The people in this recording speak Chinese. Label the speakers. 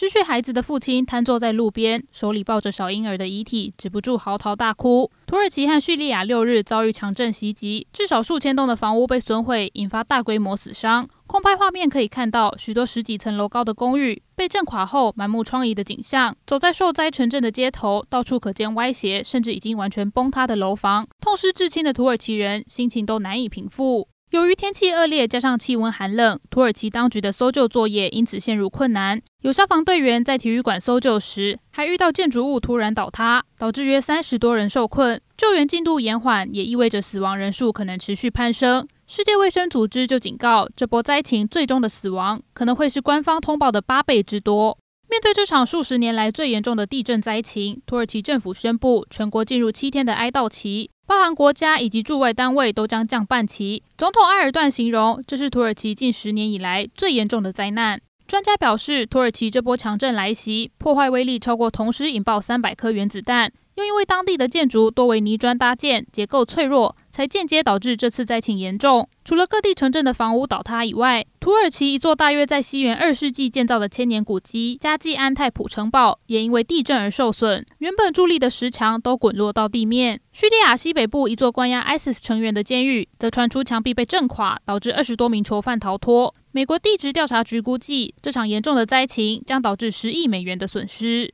Speaker 1: 失去孩子的父亲瘫坐在路边，手里抱着小婴儿的遗体，止不住嚎啕大哭。土耳其和叙利亚六日遭遇强震袭击，至少数千栋的房屋被损毁，引发大规模死伤。空拍画面可以看到许多十几层楼高的公寓被震垮后满目疮痍的景象。走在受灾城镇的街头，到处可见歪斜甚至已经完全崩塌的楼房。痛失至亲的土耳其人心情都难以平复。由于天气恶劣，加上气温寒冷，土耳其当局的搜救作业因此陷入困难。有消防队员在体育馆搜救时，还遇到建筑物突然倒塌，导致约三十多人受困。救援进度延缓，也意味着死亡人数可能持续攀升。世界卫生组织就警告，这波灾情最终的死亡可能会是官方通报的八倍之多。面对这场数十年来最严重的地震灾情，土耳其政府宣布全国进入七天的哀悼期。包含国家以及驻外单位都将降半旗。总统埃尔段形容这是土耳其近十年以来最严重的灾难。专家表示，土耳其这波强震来袭，破坏威力超过同时引爆三百颗原子弹。又因为当地的建筑多为泥砖搭建，结构脆弱，才间接导致这次灾情严重。除了各地城镇的房屋倒塌以外，土耳其一座大约在西元二世纪建造的千年古迹加济安泰普城堡也因为地震而受损，原本伫立的石墙都滚落到地面。叙利亚西北部一座关押 ISIS 成员的监狱则传出墙壁被震垮，导致二十多名囚犯逃脱。美国地质调查局估计，这场严重的灾情将导致十亿美元的损失。